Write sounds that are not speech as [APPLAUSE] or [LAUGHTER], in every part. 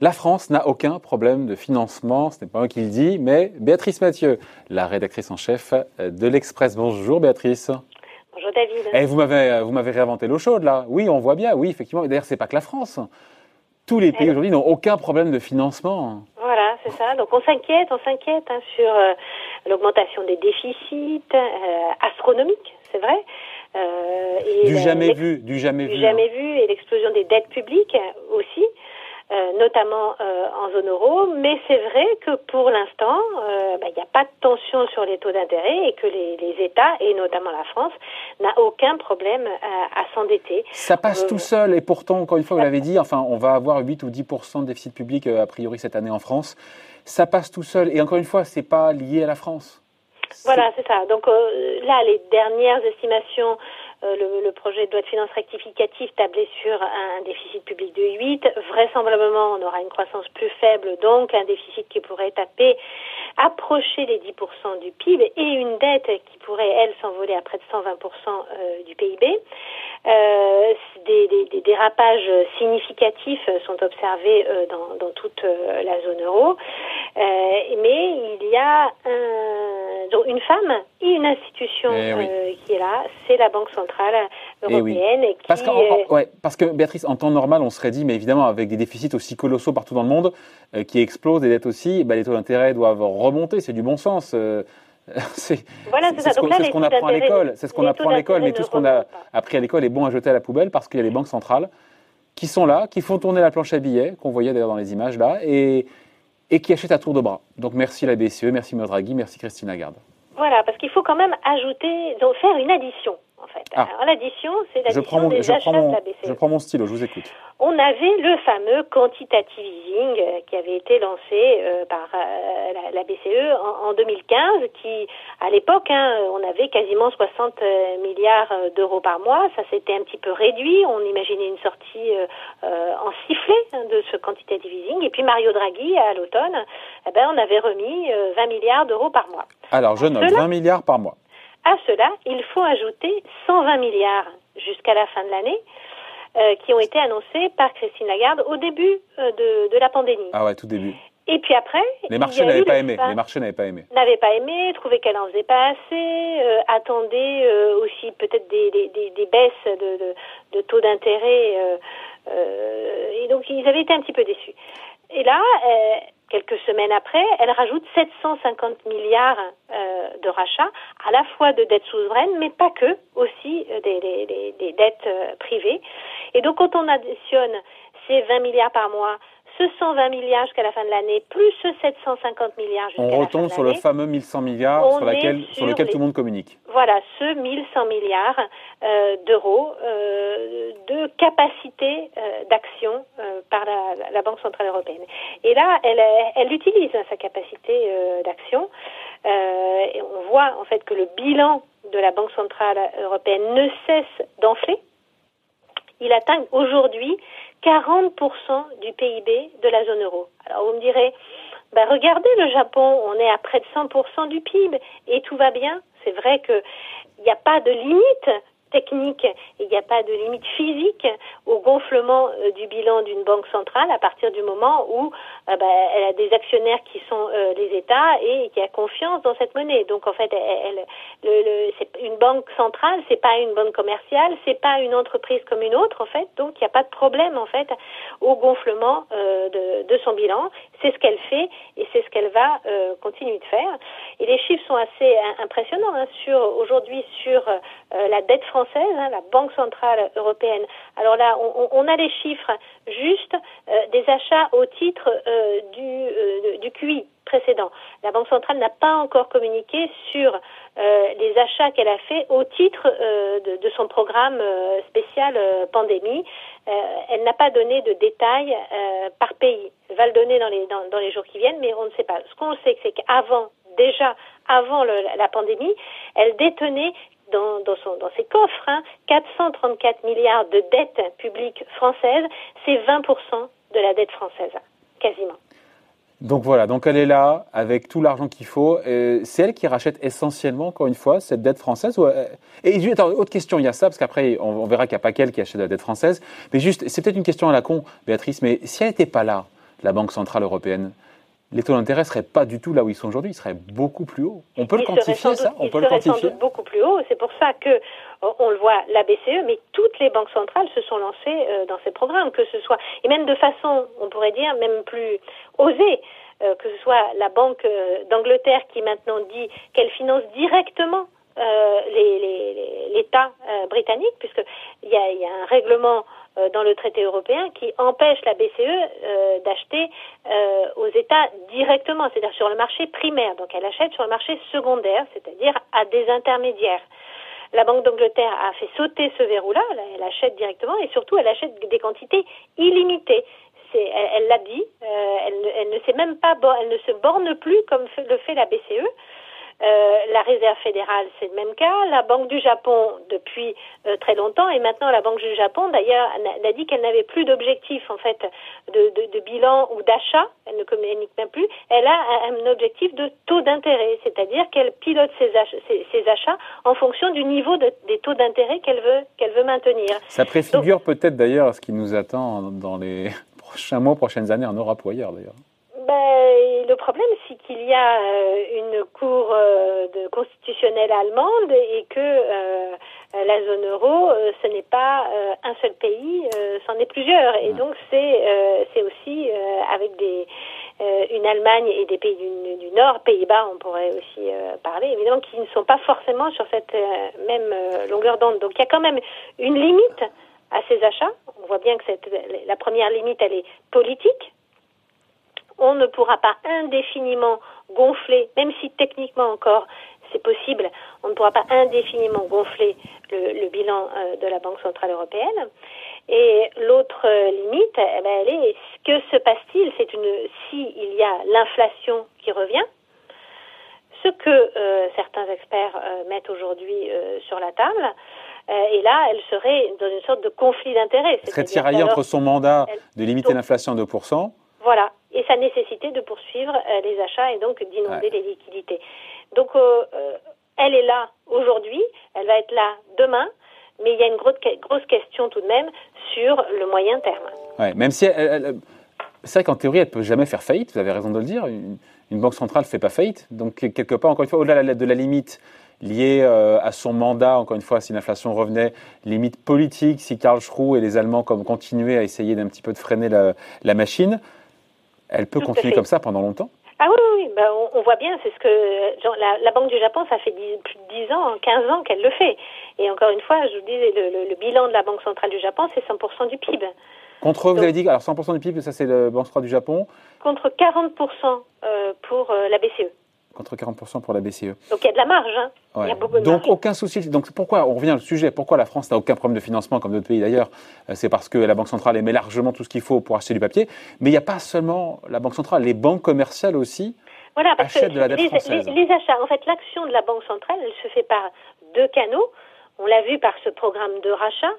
La France n'a aucun problème de financement, ce n'est pas moi qui le dis, mais Béatrice Mathieu, la rédactrice en chef de l'Express. Bonjour Béatrice. Bonjour David. Et eh, vous m'avez vous m'avez réinventé l'eau chaude là. Oui, on voit bien. Oui, effectivement. D'ailleurs, c'est pas que la France. Tous les pays aujourd'hui n'ont aucun problème de financement. Voilà, c'est ça. Donc on s'inquiète, on s'inquiète hein, sur euh, l'augmentation des déficits euh, astronomiques, c'est vrai. Euh, du jamais vu, du jamais vu. Du jamais vu et l'explosion des dettes publiques aussi. Euh, notamment euh, en zone euro, mais c'est vrai que pour l'instant, euh, bah, il n'y a pas de tension sur les taux d'intérêt et que les, États, et notamment la France, n'a aucun problème à, s'endetter. Ça passe tout seul, et pourtant, encore une fois, vous l'avez dit, enfin, on va avoir 8 ou 10 de déficit public a priori cette année en France. Ça passe tout seul, et encore une fois, c'est pas lié à la France. Voilà, c'est ça. Donc là, les dernières estimations euh, le, projet de loi de finances rectificative tablait sur un déficit public de 8. Vraisemblablement, on aura une croissance plus faible, donc un déficit qui pourrait taper, approcher les 10% du PIB et une dette qui pourrait, elle, s'envoler à près de 120% euh, du PIB. Euh, des, des, dérapages significatifs sont observés dans, dans, toute la zone euro. mais il y a un, une femme et une institution eh qui est là, c'est la Banque centrale eh européenne. parce, que, parce que Béatrice, en temps normal, on serait dit, mais évidemment, avec des déficits aussi colossaux partout dans le monde, euh, qui explosent, des dettes aussi, bah, les taux d'intérêt doivent remonter, c'est du bon sens. Euh, [LAUGHS] c'est ce qu'on apprend à l'école. C'est ce qu'on apprend à l'école, mais tout ce qu'on a appris à l'école est bon à jeter à la poubelle parce qu'il y a les banques centrales qui sont là, qui font tourner la planche à billets, qu'on voyait d'ailleurs dans les images là, et, et qui achètent à tour de bras. Donc merci la BCE, merci Maud merci Christine Lagarde. Voilà, parce qu'il faut quand même ajouter, donc faire une addition fait. Ah. Alors l'addition, c'est l'addition des achats de la BCE. Je prends mon stylo, je vous écoute. On avait le fameux quantitative easing euh, qui avait été lancé euh, par euh, la, BCE en, 2015, qui à l'époque, hein, on avait quasiment 60 milliards d'euros par mois. Ça s'était un petit peu réduit. On imaginait une sortie en sifflet hein, de ce quantitative easing. Et puis Mario Draghi, à l'automne, eh ben, on avait remis 20 milliards d'euros par mois. Alors je note 20 milliards par mois. À cela, il faut ajouter 120 milliards jusqu'à la fin de l'année. Euh, qui ont été annoncés par Christine Lagarde au début euh, de, de, la pandémie. Ah ouais, tout début. Et puis après, les marchés n'avaient pas aimé. Les marchés n'avaient pas aimé. N'avaient pas aimé, trouvaient qu'elle en faisait pas assez, euh, attendaient euh, aussi peut-être des, des, des, des, baisses de, de, de taux d'intérêt. et donc ils avaient été un petit peu déçus. Et là, quelques semaines après, elle rajoute 750 milliards euh, de rachats, à la fois de dettes souveraines, mais pas que, aussi euh, des, des, des, dettes euh, privées. Et donc, quand on additionne ces 20 milliards par mois ce 120 milliards jusqu'à la fin de l'année, plus ce 750 milliards jusqu'à la fin de l'année. On retombe sur le fameux 1100 milliards sur, laquelle, sur, lequel tout le monde communique. Voilà, ce 1100 milliards euh, d'euros euh, de capacité euh, d'action euh, par la, Banque Centrale Européenne. Et là, elle, utilise sa capacité euh, d'action. et on voit en fait que le bilan de la Banque Centrale Européenne ne cesse d'enfler. Il atteint aujourd'hui 40% du PIB de la zone euro. Alors vous me direz, ben regardez le Japon, on est à près de 100% du PIB et tout va bien. C'est vrai qu'il n'y a pas de limite technique il n'y a pas de limite physique au gonflement euh, du bilan d'une banque centrale à partir du moment où euh, bah, elle a des actionnaires qui sont euh, les États et qui a confiance dans cette monnaie. Donc en fait, elle, une banque centrale, c'est pas une banque commerciale, c'est pas une entreprise comme une autre en fait. Donc il n'y a pas de problème en fait au gonflement de, son bilan. C'est ce qu'elle fait et c'est ce qu'elle va continuer de faire. Et les chiffres sont assez impressionnants hein, sur aujourd'hui sur la dette française Hein, la Banque centrale européenne. Alors là, on, a les chiffres justes euh, des achats au titre euh, du, euh, du QI précédent. La Banque centrale n'a pas encore communiqué sur les achats qu'elle a fait au titre de, son programme spécial pandémie. elle n'a pas donné de détails par pays. Elle va le donner dans les, dans, les jours qui viennent, mais on ne sait pas. Ce qu'on sait, c'est qu'avant déjà avant la pandémie, elle détenait dans, ses coffres, hein, 434 milliards de dettes publiques françaises, c'est 20% de la dette française, quasiment. Donc voilà, donc elle est là avec tout l'argent qu'il faut. C'est elle qui rachète essentiellement, encore une fois, cette dette française. Et attends, autre question, il y a ça, parce qu'après, on, verra qu'il n'y a pas qu'elle qui achète la dette française. Mais juste, c'est peut-être une question à la con, Béatrice, mais si elle n'était pas là, la Banque Centrale Européenne, les taux d'intérêt ne seraient pas du tout là où ils sont aujourd'hui, ils seraient beaucoup plus hauts. On peut le quantifier, ça On peut le quantifier sans doute beaucoup plus haut. C'est pour ça que on le voit, la BCE, mais toutes les banques centrales se sont lancées euh, dans ces programmes, que ce soit, et même de façon, on pourrait dire, même plus osée. Euh, que ce soit la Banque euh, d'Angleterre qui maintenant dit qu'elle finance directement l'État britannique, puisqu'il y a, y a un règlement dans le traité européen qui empêche la BCE d'acheter aux États directement, c'est-à-dire sur le marché primaire. Donc elle achète sur le marché secondaire, c'est-à-dire à des intermédiaires. La Banque d'Angleterre a fait sauter ce verrou-là, elle achète directement et surtout elle achète des quantités illimitées. Elle l'a dit, euh, elle, ne sait même pas, elle ne se borne plus comme le fait la BCE. Euh, la Réserve fédérale, c'est le même cas. La Banque du Japon, depuis euh, très longtemps, et maintenant la Banque du Japon, d'ailleurs, a dit qu'elle n'avait plus d'objectif en fait de, bilan ou d'achat. Elle ne communique même plus. Elle a un objectif de taux d'intérêt, c'est-à-dire qu'elle pilote ses achats, en fonction du niveau des taux d'intérêt qu'elle veut qu'elle veut maintenir. Ça préfigure peut-être d'ailleurs ce qui nous attend dans les [LAUGHS] prochains mois, prochaines années en Europe ou ailleurs d'ailleurs. Ben, le problème, qu'il y a euh, une cour euh, de constitutionnelle allemande et que euh, la zone euro, ce n'est pas un seul pays, c'en est plusieurs. Et donc, c'est c'est aussi avec des une Allemagne et des pays du, Nord, Pays-Bas, on pourrait aussi parler, évidemment, qui ne sont pas forcément sur cette même longueur d'onde. Donc, il y a quand même une limite à ces achats. On voit bien que cette, la première limite, elle est politique on ne pourra pas indéfiniment gonfler, même si techniquement encore c'est possible, on ne pourra pas indéfiniment gonfler le, bilan euh, de la Banque Centrale Européenne. Et l'autre limite, eh ben, elle est que se passe-t-il? C'est une si il y a l'inflation qui revient, ce que euh, certains experts euh, mettent aujourd'hui sur la table. et là, elle serait dans une sorte de conflit d'intérêts. Serait tiraillée entre son mandat de limiter l'inflation à 2%. Voilà, et sa nécessité de poursuivre euh, les achats et donc d'inonder les liquidités. Donc, euh, euh, elle est là aujourd'hui, elle va être là demain, mais il y a une grosse, grosse question tout de même sur le moyen terme. Ouais, même si c'est vrai qu'en théorie, elle ne peut jamais faire faillite, vous avez raison de le dire. Une, banque centrale ne fait pas faillite. Donc, quelque part, encore une fois, au-delà de la limite liée à son mandat, encore une fois, si l'inflation revenait, limite politique, si Karl Schroe et les Allemands comme, continuaient à essayer d'un petit peu de freiner la, la machine, elle peut continuer comme ça pendant longtemps ah oui, oui, ben, on, voit bien, c'est ce que la, Banque du Japon, ça fait plus de 10 ans, 15 ans qu'elle le fait. Et encore une fois, je vous dis, le, bilan de la Banque centrale du Japon, c'est 100% du PIB. Contre, vous avez dit, alors 100% du PIB, ça c'est la Banque centrale du Japon Contre 40% euh, pour euh, la BCE contre 40% pour la BCE. Donc il y a de la marge. Hein. Il y a beaucoup de Donc aucun souci. Donc pourquoi, on revient au sujet, pourquoi la France n'a aucun problème de financement comme d'autres pays d'ailleurs euh, C'est parce que la Banque centrale émet largement tout ce qu'il faut pour acheter du papier. Mais il n'y a pas seulement la Banque centrale, les banques commerciales aussi voilà, parce achètent que de la dette les, française. Les, les, achats, en fait, l'action de la Banque centrale, elle se fait par deux canaux. On l'a vu par ce programme de rachat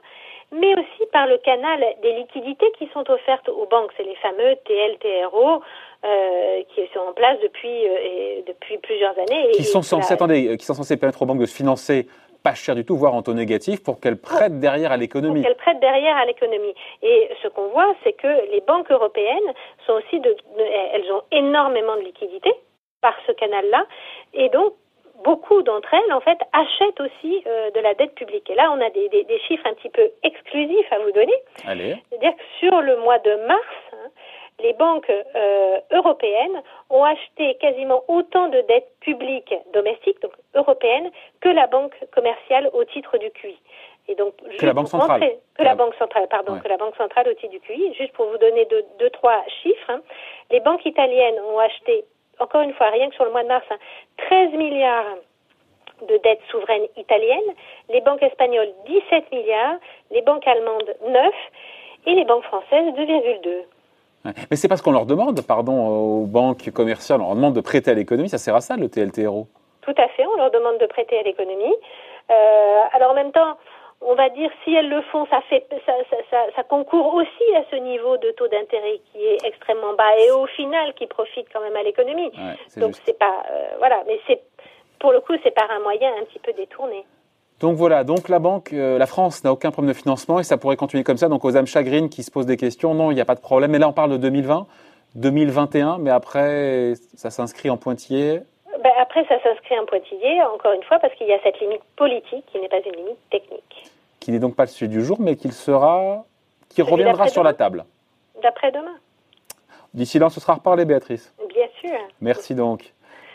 mais aussi par le canal des liquidités qui sont offertes aux banques. C'est les fameux TLTRO euh, qui sont en place depuis, euh, depuis plusieurs années. Qui sont, censés, attendez, qui sont censés permettre aux banques de se financer pas cher du tout, voire en taux négatif, pour qu'elles prêtent derrière à l'économie. Pour qu'elles prêtent derrière à l'économie. Et ce qu'on voit, c'est que les banques européennes sont aussi de, elles ont énormément de liquidités par ce canal-là, et donc beaucoup d'entre elles, en fait, achètent aussi euh, de la dette publique. Et là, on a des, des, chiffres un petit peu exclusifs à vous donner. C'est-à-dire que sur le mois de mars, hein, les banques euh, européennes ont acheté quasiment autant de dettes publiques domestiques, donc européennes, que la banque commerciale au titre du QI. Et donc, que la banque centrale. que la, banque centrale, pardon, que la banque centrale au titre du QI. Juste pour vous donner deux, deux trois chiffres, hein. les banques italiennes ont acheté encore une fois, rien que sur le mois de mars, 13 hein, milliards de dettes souveraines italiennes, les banques espagnoles 17 milliards, les banques allemandes 9 et les banques françaises 2,2. Mais c'est parce qu'on leur demande, pardon, aux banques commerciales, on leur demande de prêter à l'économie, ça sert à ça le TLTRO Tout à fait, on leur demande de prêter à l'économie. Euh, alors en même temps, on va dire, si elles le font, ça, fait, ça, ça, ça, concourt aussi à ce niveau de taux d'intérêt qui est extrêmement bas et au final qui profite quand même à l'économie. Donc c'est pas, euh, voilà, mais c'est pour le coup, c'est par un moyen un petit peu détourné. Donc voilà, donc la banque, euh, la France n'a aucun problème de financement et ça pourrait continuer comme ça. Donc aux âmes chagrines qui se posent des questions, non, il n'y a pas de problème. Mais là, on parle de 2020, 2021, mais après, ça s'inscrit en pointillé. Ben après, ça s'inscrit en pointillé, encore une fois, parce qu'il y a cette limite politique qui n'est pas une limite technique. Qui n'est donc pas le sujet du jour, mais qui sera, qui reviendra sur la table. D'après-demain. D'ici là, on se sera reparlé, Béatrice. Bien sûr. Merci donc.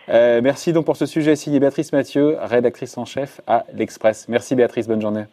Euh, merci donc pour ce sujet signé Béatrice Mathieu, rédactrice en chef à l'Express. Merci Béatrice, bonne journée.